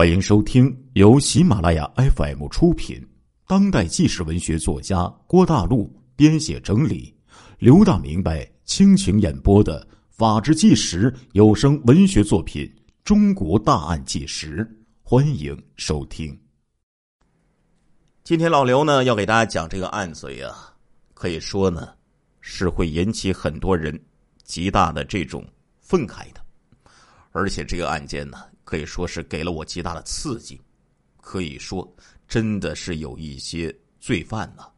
欢迎收听由喜马拉雅 FM 出品、当代纪实文学作家郭大陆编写整理、刘大明白倾情演播的《法制纪实》有声文学作品《中国大案纪实》，欢迎收听。今天老刘呢要给大家讲这个案子呀，可以说呢是会引起很多人极大的这种愤慨的，而且这个案件呢。可以说是给了我极大的刺激，可以说真的是有一些罪犯呐，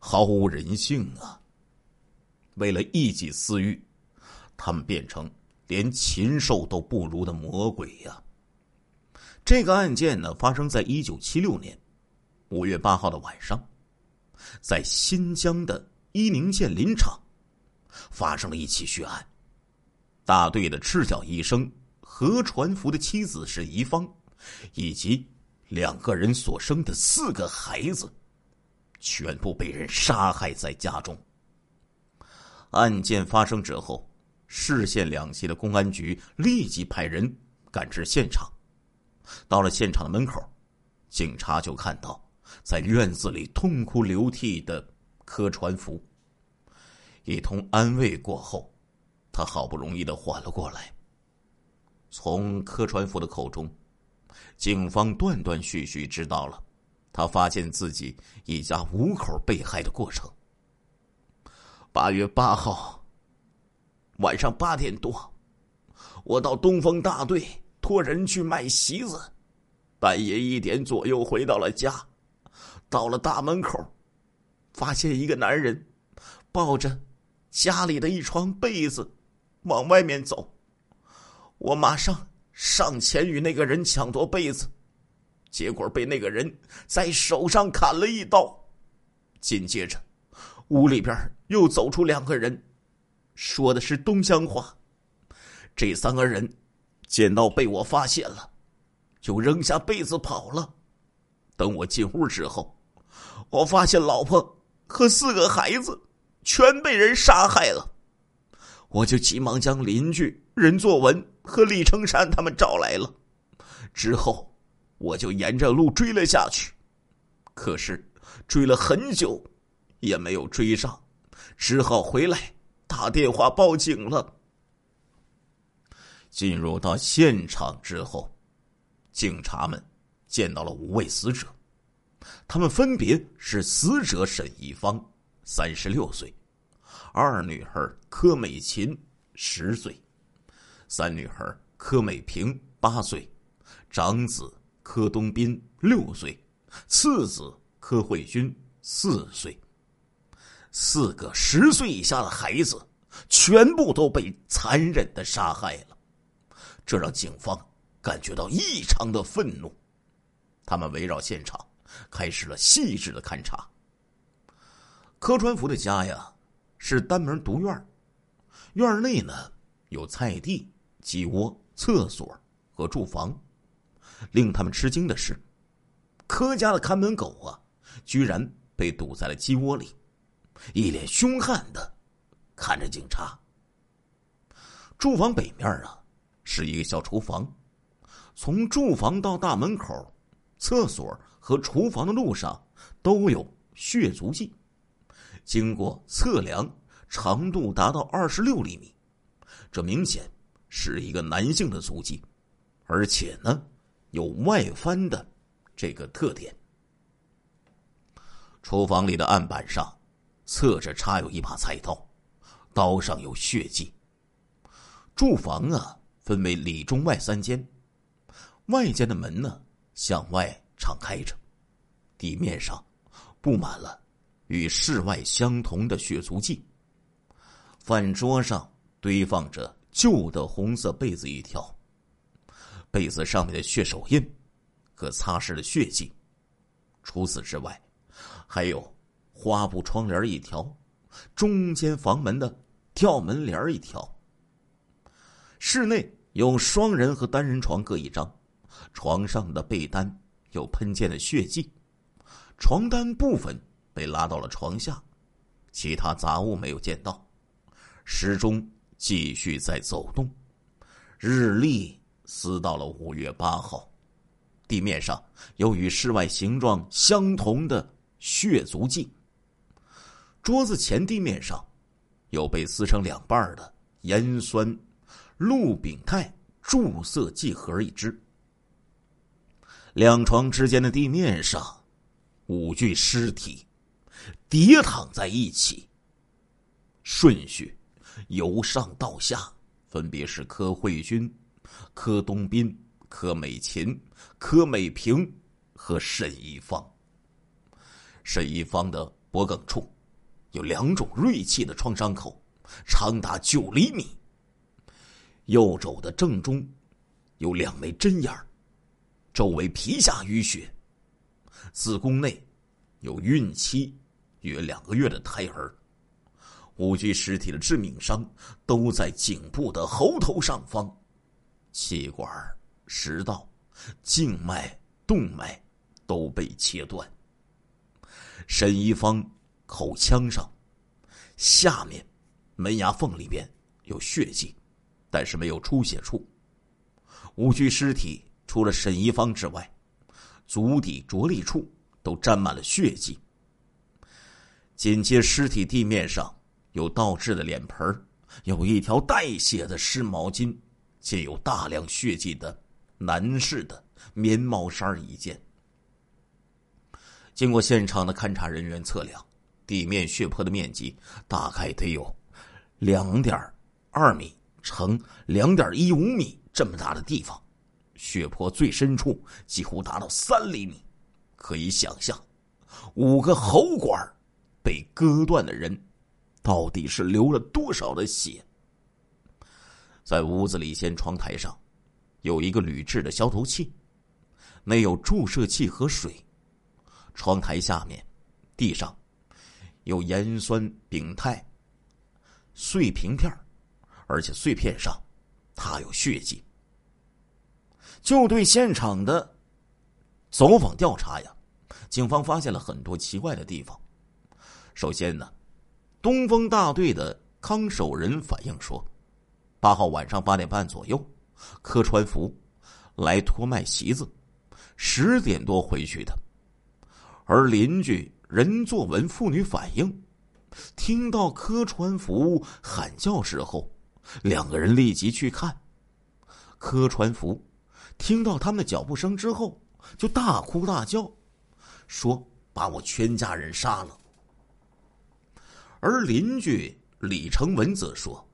毫无人性啊。为了一己私欲，他们变成连禽兽都不如的魔鬼呀。这个案件呢，发生在一九七六年五月八号的晚上，在新疆的伊宁县林场发生了一起血案，大队的赤脚医生。何传福的妻子是宜芳，以及两个人所生的四个孩子，全部被人杀害在家中。案件发生之后，市县两级的公安局立即派人赶至现场。到了现场的门口，警察就看到在院子里痛哭流涕的柯传福。一通安慰过后，他好不容易的缓了过来。从柯传福的口中，警方断断续续知道了他发现自己一家五口被害的过程。八月八号晚上八点多，我到东风大队托人去卖席子，半夜一点左右回到了家，到了大门口，发现一个男人抱着家里的一床被子往外面走。我马上上前与那个人抢夺被子，结果被那个人在手上砍了一刀。紧接着，屋里边又走出两个人，说的是东乡话。这三个人见到被我发现了，就扔下被子跑了。等我进屋之后，我发现老婆和四个孩子全被人杀害了。我就急忙将邻居任作文和李成山他们找来了，之后我就沿着路追了下去，可是追了很久也没有追上，只好回来打电话报警了。进入到现场之后，警察们见到了五位死者，他们分别是死者沈一芳，三十六岁。二女儿柯美琴十岁，三女孩柯美萍八岁，长子柯东斌六岁，次子柯慧君四岁。四个十岁以下的孩子全部都被残忍的杀害了，这让警方感觉到异常的愤怒。他们围绕现场开始了细致的勘查。柯传福的家呀。是单门独院院内呢有菜地、鸡窝、厕所和住房。令他们吃惊的是，柯家的看门狗啊，居然被堵在了鸡窝里，一脸凶悍的看着警察。住房北面啊是一个小厨房，从住房到大门口、厕所和厨房的路上都有血足迹。经过测量，长度达到二十六厘米，这明显是一个男性的足迹，而且呢有外翻的这个特点。厨房里的案板上侧着插有一把菜刀，刀上有血迹。住房啊分为里中外三间，外间的门呢向外敞开着，地面上布满了。与室外相同的血足迹。饭桌上堆放着旧的红色被子一条，被子上面的血手印和擦拭的血迹。除此之外，还有花布窗帘一条，中间房门的吊门帘一条。室内有双人和单人床各一张，床上的被单有喷溅的血迹，床单部分。被拉到了床下，其他杂物没有见到。时钟继续在走动，日历撕到了五月八号。地面上有与室外形状相同的血足迹。桌子前地面上有被撕成两半的盐酸氯丙酞注色剂盒一只。两床之间的地面上，五具尸体叠躺在一起。顺序由上到下，分别是柯慧君、柯东斌、柯美琴、柯美萍和沈一方。沈一方的脖颈处有两种锐器的创伤口，长达九厘米。右肘的正中有两枚针眼儿。周围皮下淤血，子宫内有孕期约两个月的胎儿。五具尸体的致命伤都在颈部的喉头上方，气管、食道、静脉、动脉都被切断。沈一方口腔上下面门牙缝里边有血迹，但是没有出血处。五具尸体。除了沈一方之外，足底着力处都沾满了血迹。紧接尸体地面上有倒置的脸盆有一条带血的湿毛巾，且有大量血迹的男士的棉毛衫一件。经过现场的勘查人员测量，地面血泊的面积大概得有两点二米乘两点一五米这么大的地方。血泊最深处几乎达到三厘米，可以想象，五个喉管被割断的人，到底是流了多少的血？在屋子里先窗台上，有一个铝制的消毒器，内有注射器和水。窗台下面，地上有盐酸丙肽碎瓶片，而且碎片上踏有血迹。就对现场的走访调查呀，警方发现了很多奇怪的地方。首先呢，东风大队的康守仁反映说，八号晚上八点半左右，柯川福来托卖席子，十点多回去的。而邻居任作文妇女反映，听到柯川福喊叫时候，两个人立即去看，柯川福。听到他们的脚步声之后，就大哭大叫，说：“把我全家人杀了。”而邻居李成文则说：“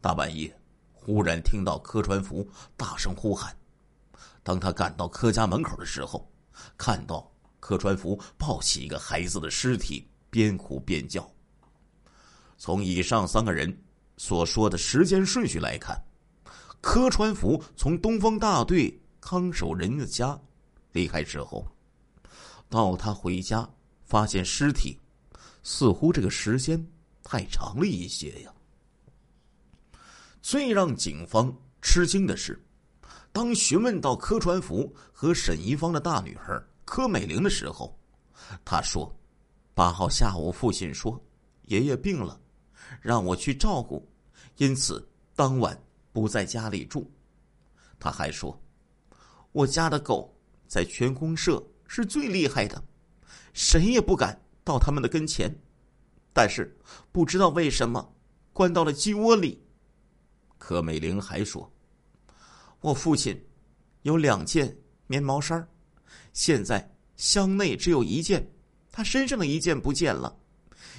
大半夜，忽然听到柯传福大声呼喊，当他赶到柯家门口的时候，看到柯传福抱起一个孩子的尸体，边哭边叫。从以上三个人所说的时间顺序来看。”柯传福从东方大队康守仁的家离开之后，到他回家发现尸体，似乎这个时间太长了一些呀。最让警方吃惊的是，当询问到柯传福和沈一芳的大女儿柯美玲的时候，他说：“八号下午，父亲说爷爷病了，让我去照顾，因此当晚。”不在家里住，他还说：“我家的狗在全公社是最厉害的，谁也不敢到他们的跟前。但是不知道为什么关到了鸡窝里。”柯美玲还说：“我父亲有两件棉毛衫现在箱内只有一件，他身上的一件不见了。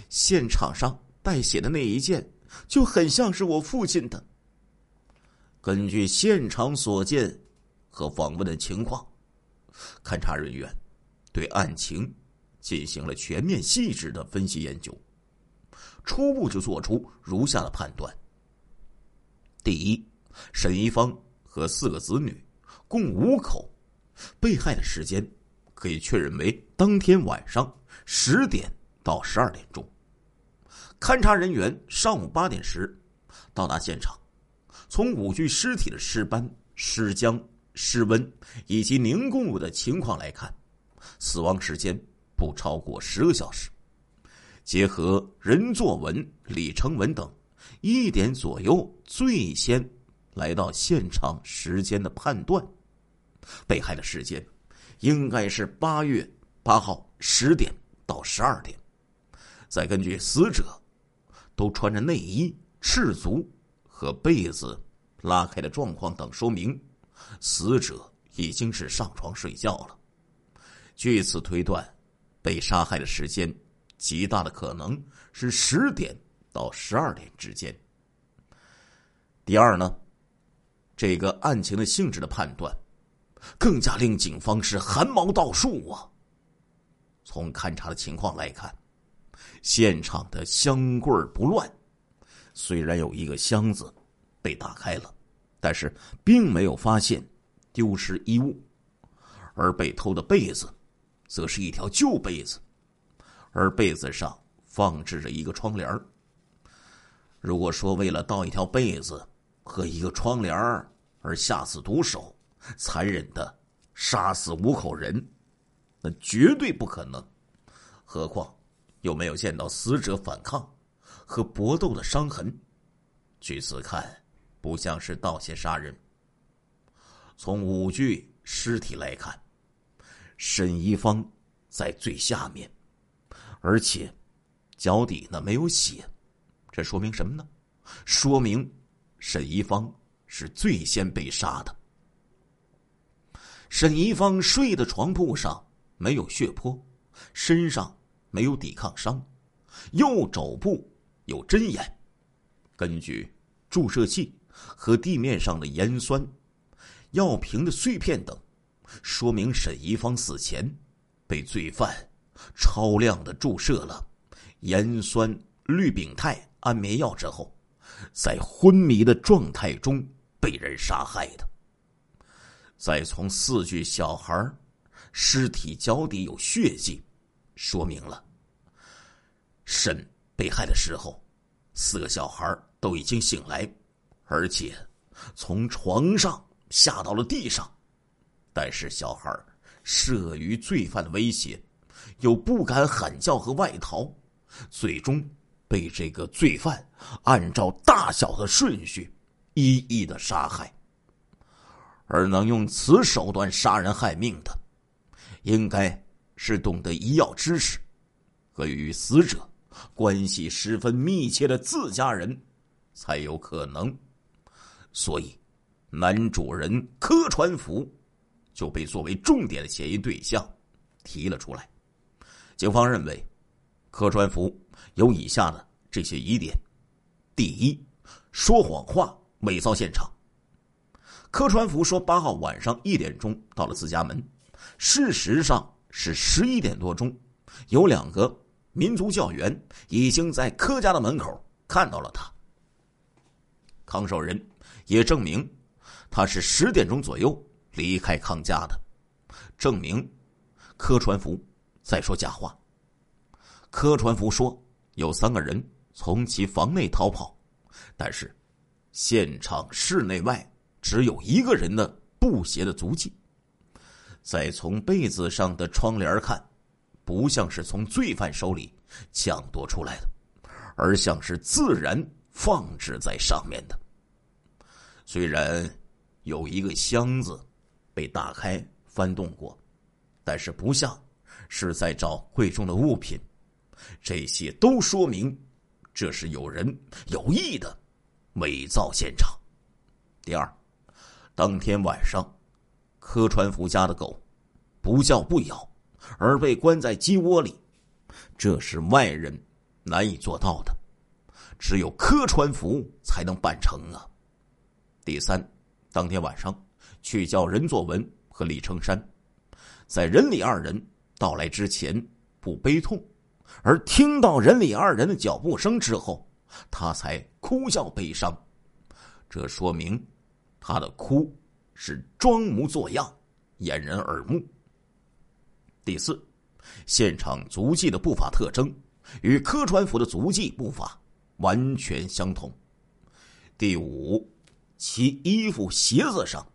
现场上带血的那一件就很像是我父亲的。”根据现场所见和访问的情况，勘查人员对案情进行了全面细致的分析研究，初步就做出如下的判断：第一，沈一方和四个子女共五口，被害的时间可以确认为当天晚上十点到十二点钟。勘查人员上午八点时到达现场。从五具尸体的尸斑、尸僵、尸温以及凝固物的情况来看，死亡时间不超过十个小时。结合任作文、李成文等一点左右最先来到现场时间的判断，被害的时间应该是八月八号十点到十二点。再根据死者都穿着内衣、赤足和被子拉开的状况等说明，死者已经是上床睡觉了。据此推断，被杀害的时间极大的可能是十点到十二点之间。第二呢，这个案情的性质的判断，更加令警方是汗毛倒竖啊。从勘查的情况来看，现场的箱柜不乱，虽然有一个箱子被打开了，但是并没有发现丢失衣物，而被偷的被子。则是一条旧被子，而被子上放置着一个窗帘如果说为了盗一条被子和一个窗帘而下此毒手，残忍的杀死五口人，那绝对不可能。何况又没有见到死者反抗和搏斗的伤痕，据此看，不像是盗窃杀人。从五具尸体来看。沈一方在最下面，而且脚底呢没有血，这说明什么呢？说明沈一方是最先被杀的。沈一方睡的床铺上没有血泊，身上没有抵抗伤，右肘部有针眼，根据注射器和地面上的盐酸、药瓶的碎片等。说明沈一方死前被罪犯超量的注射了盐酸氯丙肽安眠药之后，在昏迷的状态中被人杀害的。再从四具小孩尸体脚底有血迹，说明了沈被害的时候，四个小孩都已经醒来，而且从床上下到了地上。但是小孩慑于罪犯的威胁，又不敢喊叫和外逃，最终被这个罪犯按照大小的顺序一一的杀害。而能用此手段杀人害命的，应该是懂得医药知识和与死者关系十分密切的自家人，才有可能。所以，男主人柯传福。就被作为重点的嫌疑对象提了出来。警方认为，柯传福有以下的这些疑点：第一，说谎话、伪造现场。柯传福说八号晚上一点钟到了自家门，事实上是十一点多钟，有两个民族教员已经在柯家的门口看到了他。康守仁也证明，他是十点钟左右。离开康家的，证明柯传福在说假话。柯传福说有三个人从其房内逃跑，但是现场室内外只有一个人的布鞋的足迹。再从被子上的窗帘看，不像是从罪犯手里抢夺出来的，而像是自然放置在上面的。虽然有一个箱子。被打开翻动过，但是不像是在找贵重的物品，这些都说明这是有人有意的伪造现场。第二，当天晚上，柯传福家的狗不叫不咬，而被关在鸡窝里，这是外人难以做到的，只有柯传福才能办成啊。第三，当天晚上。去叫任作文和李成山，在任李二人到来之前不悲痛，而听到任李二人的脚步声之后，他才哭笑悲伤。这说明他的哭是装模作样，掩人耳目。第四，现场足迹的步伐特征与柯传福的足迹步伐完全相同。第五，其衣服鞋子上。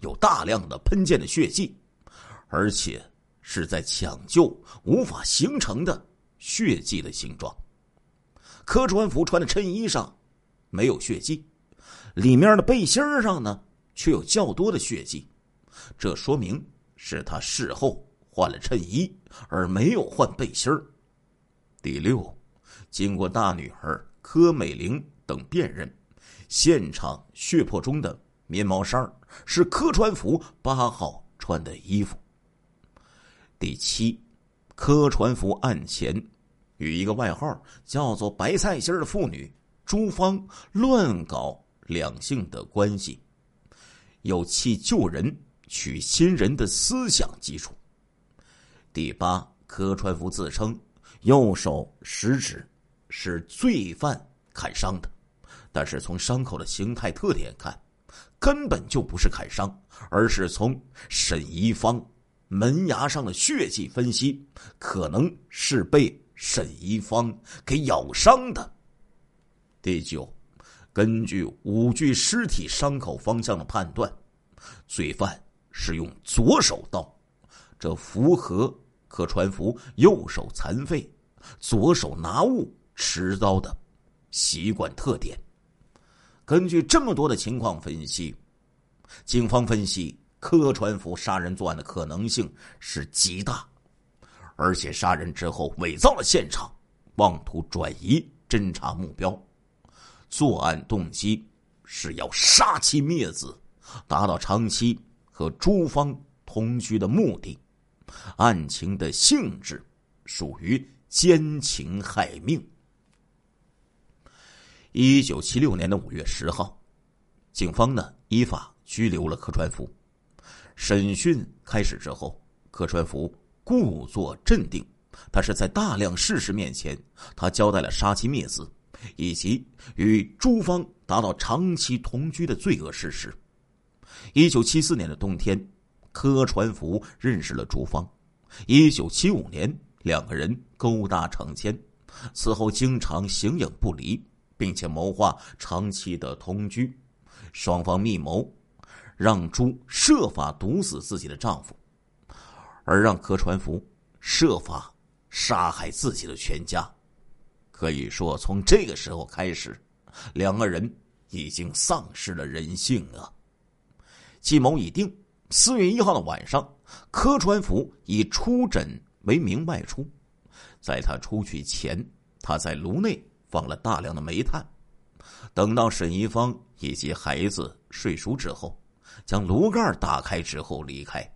有大量的喷溅的血迹，而且是在抢救无法形成的血迹的形状。柯传福穿的衬衣上没有血迹，里面的背心上呢却有较多的血迹，这说明是他事后换了衬衣，而没有换背心。第六，经过大女儿柯美玲等辨认，现场血泊中的棉毛衫是柯传福八号穿的衣服。第七，柯传福案前与一个外号叫做“白菜心”的妇女朱芳乱搞两性的关系，有弃旧人娶新人的思想基础。第八，柯传福自称。右手食指是罪犯砍伤的，但是从伤口的形态特点看，根本就不是砍伤，而是从沈一方门牙上的血迹分析，可能是被沈一方给咬伤的。第九，根据五具尸体伤口方向的判断，罪犯是用左手刀，这符合可传福右手残废。左手拿物持刀的习惯特点，根据这么多的情况分析，警方分析柯传福杀人作案的可能性是极大，而且杀人之后伪造了现场，妄图转移侦查目标，作案动机是要杀妻灭子，达到长期和朱芳同居的目的，案情的性质属于。奸情害命。一九七六年的五月十号，警方呢依法拘留了柯传福。审讯开始之后，柯传福故作镇定，他是在大量事实面前，他交代了杀妻灭子以及与朱芳达到长期同居的罪恶事实。一九七四年的冬天，柯传福认识了朱芳。一九七五年。两个人勾搭成奸，此后经常形影不离，并且谋划长期的同居。双方密谋，让朱设法毒死自己的丈夫，而让柯传福设法杀害自己的全家。可以说，从这个时候开始，两个人已经丧失了人性啊！计谋已定，四月一号的晚上，柯传福以出诊。为名外出，在他出去前，他在炉内放了大量的煤炭。等到沈一芳以及孩子睡熟之后，将炉盖打开之后离开。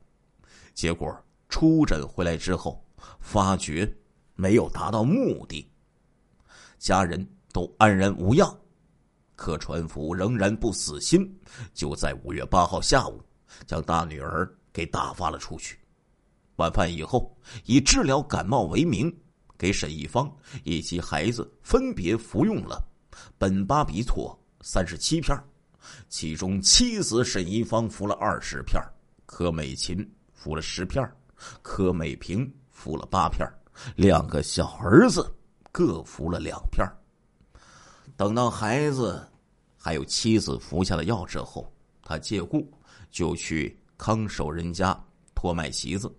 结果出诊回来之后，发觉没有达到目的，家人都安然无恙。可传福仍然不死心，就在五月八号下午，将大女儿给打发了出去。晚饭以后，以治疗感冒为名，给沈一方以及孩子分别服用了苯巴比妥三十七片，其中妻子沈一方服了二十片，柯美琴服了十片，柯美萍服了八片，两个小儿子各服了两片。等到孩子还有妻子服下了药之后，他借故就去康守人家托卖席子。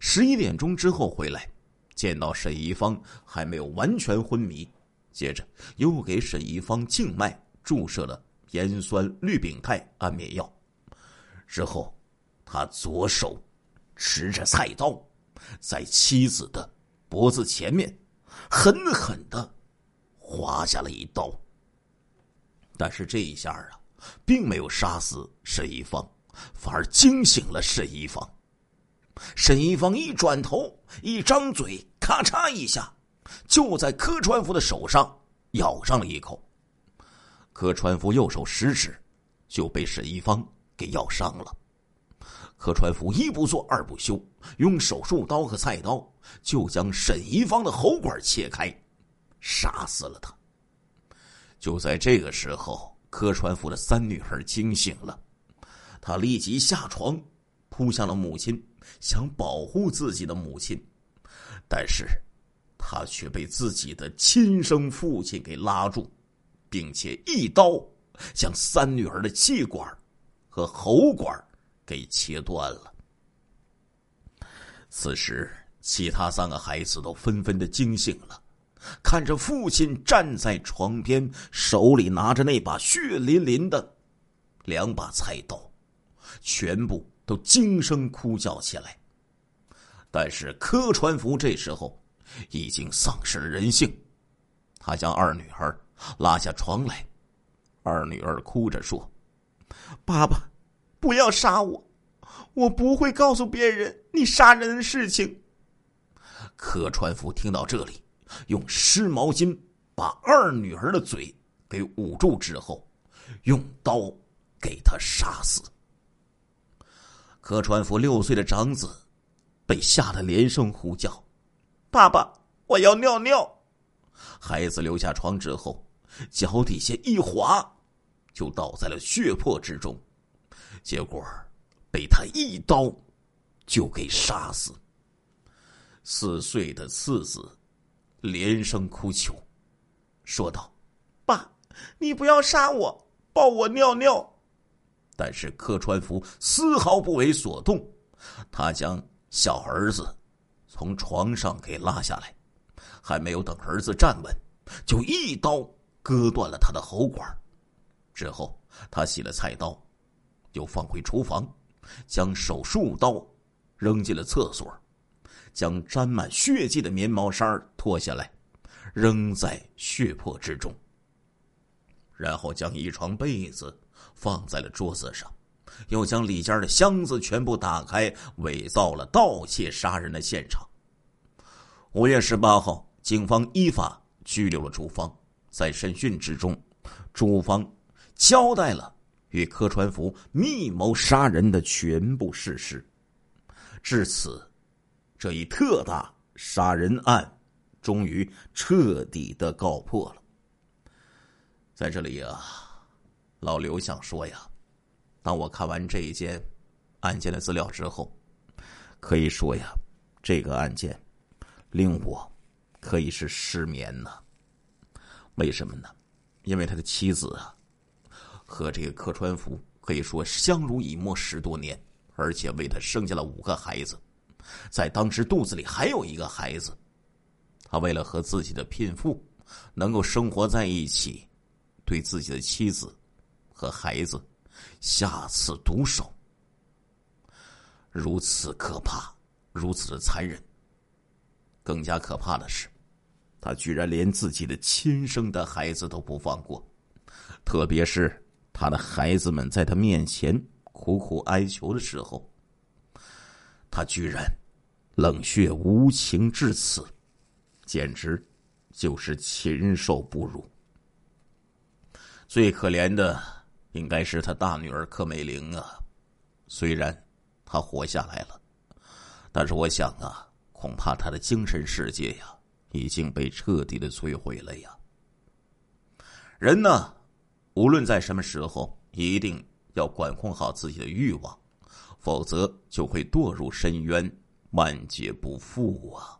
十一点钟之后回来，见到沈一方还没有完全昏迷，接着又给沈一方静脉注射了盐酸氯丙肽安眠药。之后，他左手持着菜刀，在妻子的脖子前面狠狠的划下了一刀。但是这一下啊，并没有杀死沈一方，反而惊醒了沈一方。沈一方一转头，一张嘴，咔嚓一下，就在柯传福的手上咬上了一口。柯传福右手食指就被沈一方给咬伤了。柯传福一不做二不休，用手术刀和菜刀就将沈一方的喉管切开，杀死了他。就在这个时候，柯传福的三女儿惊醒了，她立即下床，扑向了母亲。想保护自己的母亲，但是，他却被自己的亲生父亲给拉住，并且一刀将三女儿的气管和喉管给切断了。此时，其他三个孩子都纷纷的惊醒了，看着父亲站在床边，手里拿着那把血淋淋的两把菜刀，全部。都惊声哭叫起来。但是柯传福这时候已经丧失了人性，他将二女儿拉下床来，二女儿哭着说：“爸爸，不要杀我，我不会告诉别人你杀人的事情。”柯传福听到这里，用湿毛巾把二女儿的嘴给捂住之后，用刀给她杀死。柯传福六岁的长子被吓得连声呼叫：“爸爸，我要尿尿！”孩子留下床之后，脚底下一滑，就倒在了血泊之中，结果被他一刀就给杀死。四岁的次子连声哭求，说道：“爸，你不要杀我，抱我尿尿。”但是柯川福丝毫不为所动，他将小儿子从床上给拉下来，还没有等儿子站稳，就一刀割断了他的喉管。之后，他洗了菜刀，又放回厨房，将手术刀扔进了厕所。将沾满血迹的棉毛衫脱下来，扔在血泊之中。然后将一床被子放在了桌子上，又将里间的箱子全部打开，伪造了盗窃杀人的现场。五月十八号，警方依法拘留了朱芳。在审讯之中，朱芳交代了与柯传福密谋杀人的全部事实。至此。这一特大杀人案，终于彻底的告破了。在这里呀，老刘想说呀，当我看完这一件案件的资料之后，可以说呀，这个案件令我可以是失眠呢。为什么呢？因为他的妻子啊，和这个柯川福可以说相濡以沫十多年，而且为他生下了五个孩子。在当时肚子里还有一个孩子，他为了和自己的聘妇能够生活在一起，对自己的妻子和孩子下此毒手，如此可怕，如此的残忍。更加可怕的是，他居然连自己的亲生的孩子都不放过，特别是他的孩子们在他面前苦苦哀求的时候。他居然冷血无情至此，简直就是禽兽不如。最可怜的应该是他大女儿柯美玲啊，虽然她活下来了，但是我想啊，恐怕她的精神世界呀已经被彻底的摧毁了呀。人呢，无论在什么时候，一定要管控好自己的欲望。否则就会堕入深渊，万劫不复啊！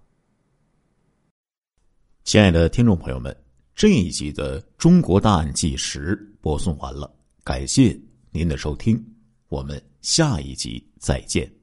亲爱的听众朋友们，这一集的《中国大案纪实》播送完了，感谢您的收听，我们下一集再见。